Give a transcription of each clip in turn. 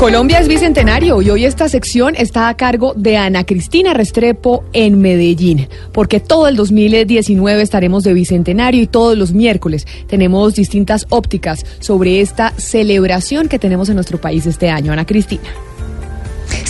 Colombia es bicentenario y hoy esta sección está a cargo de Ana Cristina Restrepo en Medellín, porque todo el 2019 estaremos de bicentenario y todos los miércoles tenemos distintas ópticas sobre esta celebración que tenemos en nuestro país este año. Ana Cristina.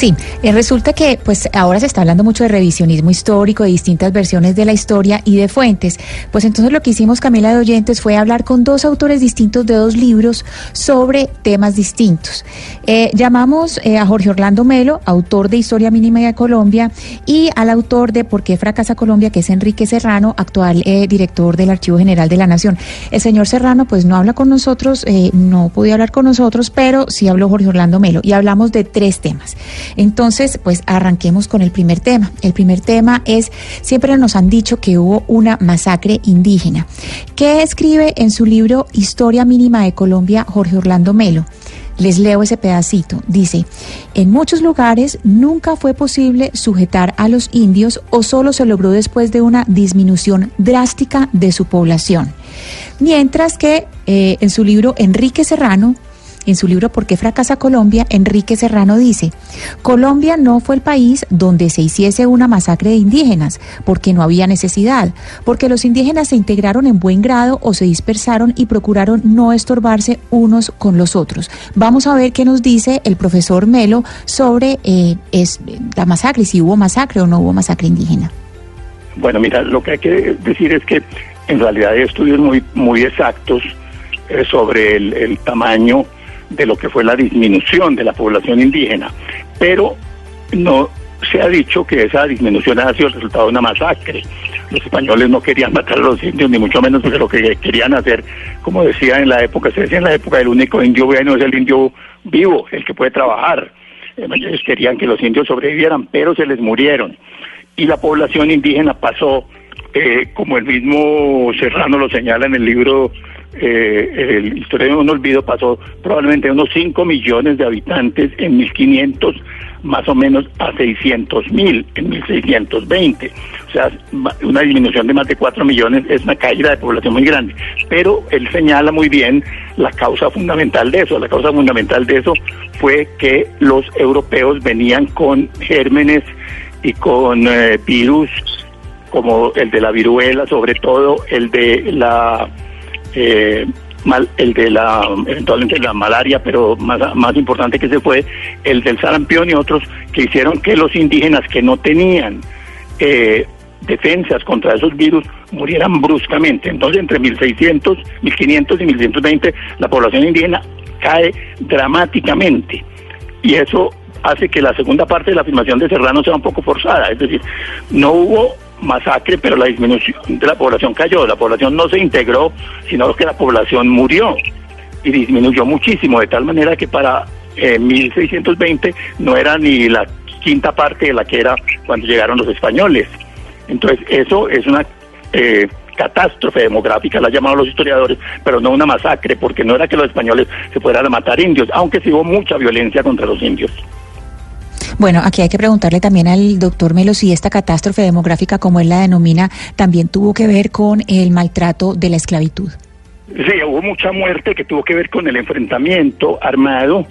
Sí, eh, resulta que pues ahora se está hablando mucho de revisionismo histórico, de distintas versiones de la historia y de fuentes. Pues entonces lo que hicimos Camila de Oyentes fue hablar con dos autores distintos de dos libros sobre temas distintos. Eh, llamamos eh, a Jorge Orlando Melo, autor de Historia Mínima de Colombia, y al autor de Por qué fracasa Colombia, que es Enrique Serrano, actual director del Archivo General de la Nación. El señor Serrano pues no habla con nosotros, no podía hablar con nosotros, pero sí habló Jorge Orlando Melo y hablamos de tres temas. Entonces, pues arranquemos con el primer tema. El primer tema es, siempre nos han dicho que hubo una masacre indígena. ¿Qué escribe en su libro Historia Mínima de Colombia Jorge Orlando Melo? Les leo ese pedacito. Dice, en muchos lugares nunca fue posible sujetar a los indios o solo se logró después de una disminución drástica de su población. Mientras que eh, en su libro Enrique Serrano en su libro ¿Por qué fracasa Colombia? Enrique Serrano dice, Colombia no fue el país donde se hiciese una masacre de indígenas, porque no había necesidad, porque los indígenas se integraron en buen grado o se dispersaron y procuraron no estorbarse unos con los otros. Vamos a ver qué nos dice el profesor Melo sobre eh, es, la masacre, si hubo masacre o no hubo masacre indígena. Bueno, mira, lo que hay que decir es que en realidad hay estudios muy, muy exactos eh, sobre el, el tamaño de lo que fue la disminución de la población indígena, pero no se ha dicho que esa disminución ha sido el resultado de una masacre. Los españoles no querían matar a los indios, ni mucho menos porque lo que querían hacer, como decía en la época, se decía en la época, el único indio bueno es el indio vivo, el que puede trabajar. Ellos querían que los indios sobrevivieran, pero se les murieron. Y la población indígena pasó, eh, como el mismo Serrano lo señala en el libro eh, el Historia de un Olvido pasó probablemente unos 5 millones de habitantes en 1500, más o menos a 600 mil en 1620. O sea, una disminución de más de 4 millones es una caída de población muy grande. Pero él señala muy bien la causa fundamental de eso. La causa fundamental de eso fue que los europeos venían con gérmenes y con eh, virus como el de la viruela, sobre todo el de la eh, mal, el de la, eventualmente la malaria, pero más, más importante que se fue, el del sarampión y otros que hicieron que los indígenas que no tenían eh, defensas contra esos virus murieran bruscamente. Entonces, entre 1600, 1500 y 1120, la población indígena cae dramáticamente. Y eso hace que la segunda parte de la afirmación de Serrano sea un poco forzada. Es decir, no hubo masacre, pero la disminución de la población cayó. La población no se integró, sino que la población murió y disminuyó muchísimo, de tal manera que para 1620 eh, no era ni la quinta parte de la que era cuando llegaron los españoles. Entonces, eso es una eh, catástrofe demográfica, la han llamado los historiadores, pero no una masacre, porque no era que los españoles se fueran a matar indios, aunque sí hubo mucha violencia contra los indios. Bueno, aquí hay que preguntarle también al doctor Melo si esta catástrofe demográfica, como él la denomina, también tuvo que ver con el maltrato de la esclavitud. Sí, hubo mucha muerte que tuvo que ver con el enfrentamiento armado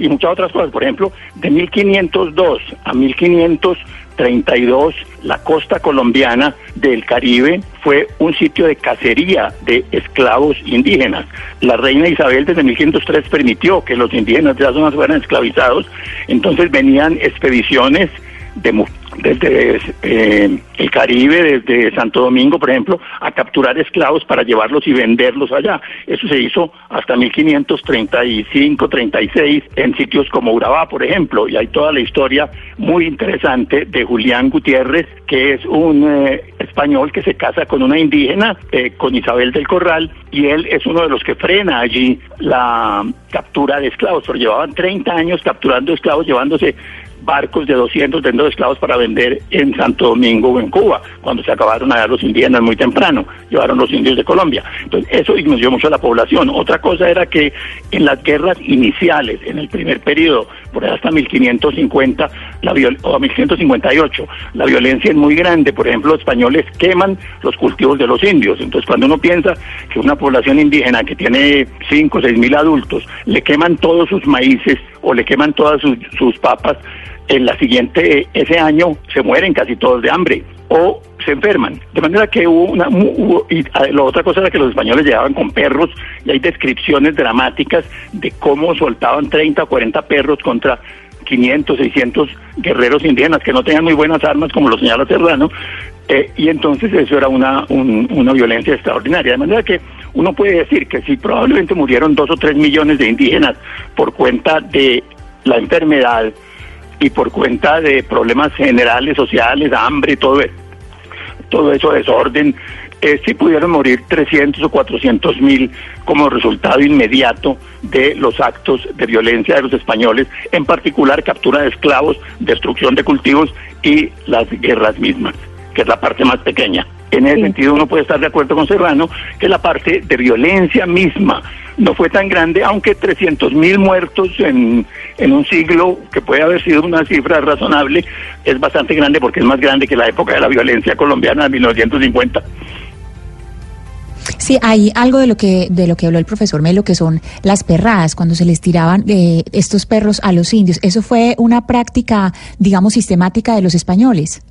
y muchas otras cosas. Por ejemplo, de 1502 a 1532, la costa colombiana del Caribe fue un sitio de cacería de esclavos indígenas. La reina Isabel desde 1503 permitió que los indígenas de las zonas fueran esclavizados, entonces venían expediciones de, desde eh, el Caribe, desde Santo Domingo, por ejemplo, a capturar esclavos para llevarlos y venderlos allá. Eso se hizo hasta 1535, 36 en sitios como Urabá, por ejemplo, y hay toda la historia muy interesante de Julián Gutiérrez, que es un eh, español que se casa con una indígena, eh, con Isabel del Corral, y él es uno de los que frena allí la captura de esclavos, porque llevaban 30 años capturando esclavos, llevándose barcos de 200 de esclavos para vender en Santo Domingo o en Cuba, cuando se acabaron allá los indígenas muy temprano, llevaron los indios de Colombia. Entonces, eso disminuyó mucho a la población. Otra cosa era que en las guerras iniciales, en el primer periodo, por ahí hasta 1550 la viol o 1558, la violencia es muy grande. Por ejemplo, los españoles queman los cultivos de los indios. Entonces, cuando uno piensa que una población indígena que tiene 5 o 6 mil adultos, le queman todos sus maíces o le queman todas sus papas, en la siguiente, ese año se mueren casi todos de hambre o se enferman. De manera que hubo una... hubo- y ah, la otra cosa era que los españoles llegaban con perros y hay descripciones dramáticas de cómo soltaban 30 o 40 perros contra 500, 600 guerreros indígenas que no tenían muy buenas armas, como lo señala Serrano, eh, y entonces eso era una, un- una violencia extraordinaria. De manera que uno puede decir que si probablemente murieron dos o tres millones de indígenas por cuenta de la enfermedad y por cuenta de problemas generales, sociales, hambre, todo eso, todo eso desorden, eh, sí pudieron morir 300 o 400 mil como resultado inmediato de los actos de violencia de los españoles, en particular captura de esclavos, destrucción de cultivos y las guerras mismas, que es la parte más pequeña. En ese Sí. sentido uno puede estar de acuerdo con Serrano que la parte de violencia misma no fue tan grande, aunque 300 mil muertos en, en un siglo, que puede haber sido una cifra razonable, es bastante grande porque es más grande que la época de la violencia colombiana de 1950. Sí, hay algo de lo que de lo que habló el profesor Melo, que son las perradas, cuando se les tiraban eh, estos perros a los indios. Eso fue una práctica, digamos, sistemática de los españoles.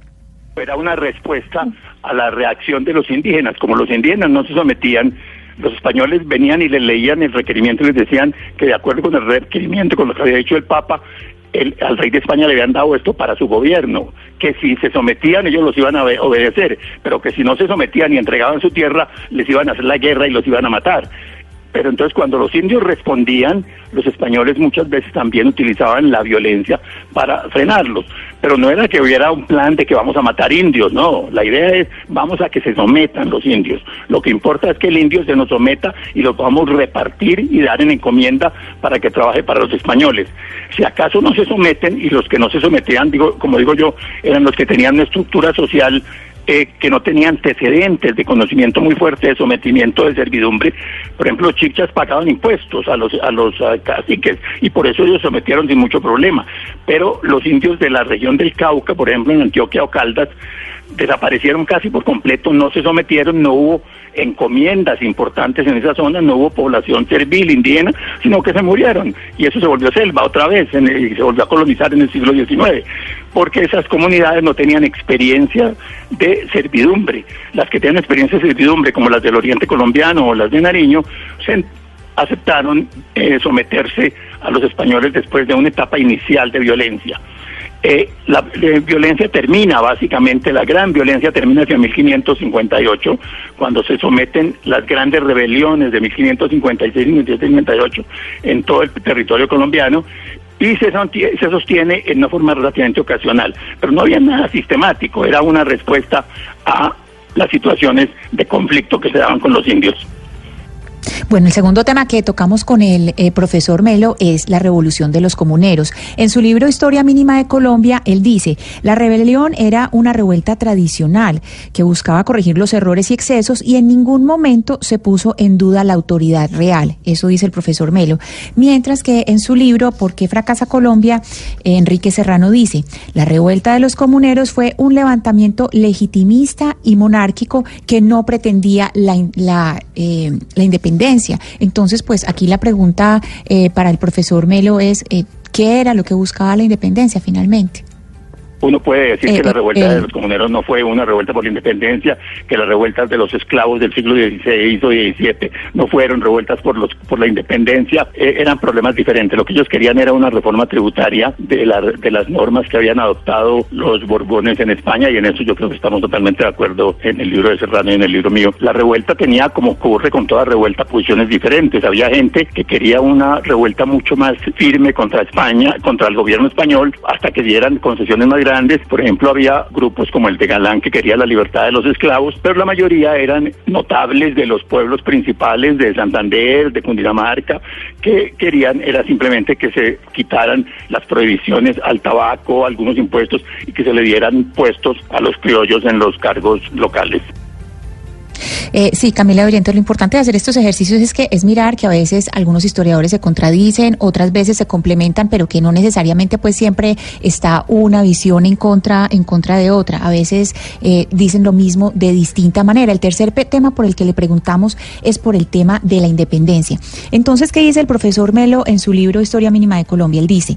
Era una respuesta a la reacción de los indígenas. Como los indígenas no se sometían, los españoles venían y les leían el requerimiento y les decían que de acuerdo con el requerimiento, con lo que había dicho el Papa, el- al rey de España le habían dado esto para su gobierno, que si se sometían ellos los iban a obe- obedecer, pero que si no se sometían y entregaban su tierra, les iban a hacer la guerra y los iban a matar. Pero entonces cuando los indios respondían, los españoles muchas veces también utilizaban la violencia para frenarlos. Pero no era que hubiera un plan de que vamos a matar indios, no. La idea es vamos a que se sometan los indios. Lo que importa es que el indio se nos someta y lo podamos repartir y dar en encomienda para que trabaje para los españoles. Si acaso no se someten y los que no se sometían, digo, como digo yo, eran los que tenían una estructura social eh, que no tenía antecedentes de conocimiento muy fuerte de sometimiento de servidumbre. Por ejemplo, los chichas pagaban impuestos a los, a los ah, caciques y por eso ellos sometieron sin mucho problema. Pero los indios de la región del Cauca, por ejemplo, en Antioquia o Caldas, desaparecieron casi por completo, no se sometieron, no hubo encomiendas importantes en esa zona, no hubo población servil indígena, sino que se murieron. Y eso se volvió selva otra vez en el- y se volvió a colonizar en el siglo XIX, porque esas comunidades no tenían experiencia de servidumbre. Las que tienen experiencia de servidumbre, como las del Oriente colombiano o las de Nariño, se aceptaron eh, someterse a los españoles después de una etapa inicial de violencia. Eh, la eh, violencia termina, básicamente, la gran violencia termina hacia 1558, cuando se someten las grandes rebeliones de 1556 y 1558 en todo el territorio colombiano, y se, se sostiene en una forma relativamente ocasional. Pero no había nada sistemático, era una respuesta a las situaciones de conflicto que se daban con los indios. Bueno, el segundo tema que tocamos con el eh, profesor Melo es la revolución de los comuneros. En su libro Historia Mínima de Colombia, él dice, la rebelión era una revuelta tradicional que buscaba corregir los errores y excesos y en ningún momento se puso en duda la autoridad real. Eso dice el profesor Melo. Mientras que en su libro ¿Por qué fracasa Colombia? eh, Enrique Serrano dice, la revuelta de los comuneros fue un levantamiento legitimista y monárquico que no pretendía la, in- la, la independencia independencia. Entonces, pues aquí la pregunta eh, para el profesor Melo es, eh, ¿qué era lo que buscaba la independencia finalmente? Uno puede decir Eh, que la eh, revuelta eh. de los comuneros no fue una revuelta por la independencia, que las revueltas de los esclavos del siglo XVI o XVII no fueron revueltas por los por la independencia, eh, eran problemas diferentes. Lo que ellos querían era una reforma tributaria de, la- de las normas que habían adoptado los Borbones en España y en eso yo creo que estamos totalmente de acuerdo en el libro de Serrano y en el libro mío. La revuelta tenía, como ocurre con toda revuelta, posiciones diferentes. Había gente que quería una revuelta mucho más firme contra España, contra el gobierno español, hasta que dieran concesiones más grandes. Por ejemplo, había grupos como el de Galán que quería la libertad de los esclavos, pero la mayoría eran notables de los pueblos principales de Santander, de Cundinamarca, que querían era simplemente que se quitaran las prohibiciones al tabaco, algunos impuestos y que se le dieran puestos a los criollos en los cargos locales. Eh, sí, Camila Oyentes, lo importante de hacer estos ejercicios es que es mirar que a veces algunos historiadores se contradicen, otras veces se complementan, pero que no necesariamente pues siempre está una visión en contra, en contra de otra. A veces eh, dicen lo mismo de distinta manera. El tercer tema por el que le preguntamos es por el tema de la independencia. Entonces, ¿qué dice el profesor Melo en su libro Historia Mínima de Colombia? Él dice,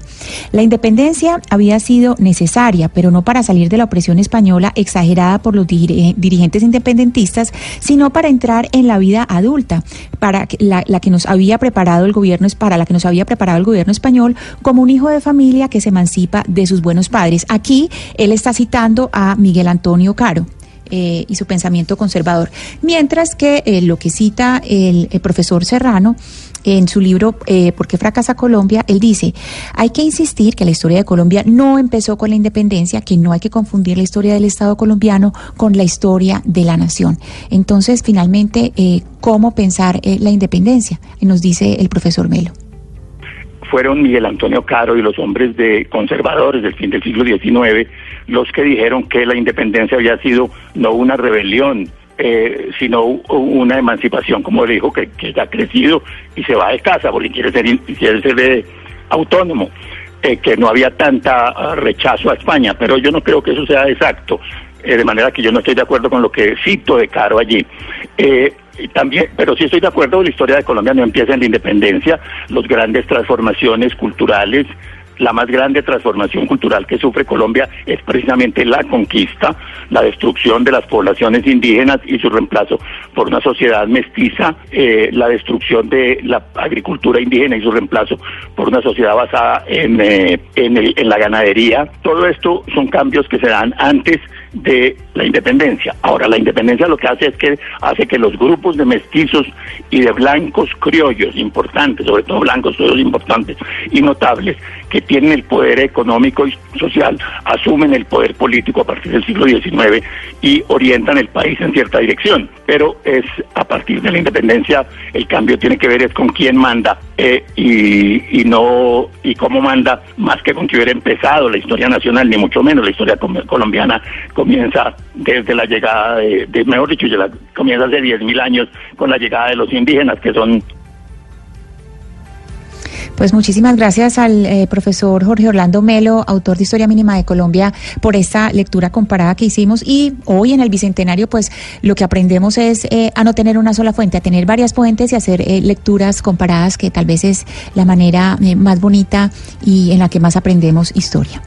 la independencia había sido necesaria, pero no para salir de la opresión española exagerada por los diri- dirigentes independentistas, sino para entrar en la vida adulta, para la, la que nos había preparado el gobierno, para la que nos había preparado el gobierno español como un hijo de familia que se emancipa de sus buenos padres. Aquí él está citando a Miguel Antonio Caro. Eh, y su pensamiento conservador. Mientras que eh, lo que cita el, profesor Serrano en su libro eh, ¿Por qué fracasa Colombia? Él dice, hay que insistir que la historia de Colombia no empezó con la independencia, que no hay que confundir la historia del Estado colombiano con la historia de la nación. Entonces, finalmente, ¿cómo pensar la independencia? Nos dice el profesor Melo. Fueron Miguel Antonio Caro y los hombres de conservadores del fin del siglo XIX los que dijeron que la independencia había sido no una rebelión, eh, sino una emancipación, como dijo, que, que ha crecido y se va de casa porque quiere ser, quiere ser eh, autónomo, eh, que no había tanta ah, rechazo a España, pero yo no creo que eso sea exacto, de manera que yo no estoy de acuerdo con lo que cito de Caro allí. Y también, pero sí estoy de acuerdo, la historia de Colombia no empieza en la independencia, las grandes transformaciones culturales, la más grande transformación cultural que sufre Colombia es precisamente la conquista, la destrucción de las poblaciones indígenas y su reemplazo por una sociedad mestiza, eh, la destrucción de la agricultura indígena y su reemplazo por una sociedad basada en, eh, en, en la ganadería. Todo esto son cambios que se dan antes de la independencia. Ahora, la independencia lo que hace es que hace que los grupos de mestizos y de blancos criollos importantes, sobre todo blancos criollos importantes y notables, que tienen el poder económico y social, asumen el poder político a partir del siglo XIX y orientan el país en cierta dirección. Pero es a partir de la independencia el cambio tiene que ver es con quién manda eh, y, no y cómo manda más que con que hubiera empezado la historia nacional ni mucho menos la historia colombiana comienza desde la llegada de, de- mejor dicho comienza hace 10.000 años con la llegada de los indígenas que son Pues muchísimas gracias al eh, profesor Jorge Orlando Melo, autor de Historia Mínima de Colombia, por esta lectura comparada que hicimos. Y hoy en el Bicentenario, pues lo que aprendemos es eh, a no tener una sola fuente, a tener varias fuentes y hacer eh, lecturas comparadas, que tal vez es la manera eh, más bonita y en la que más aprendemos historia.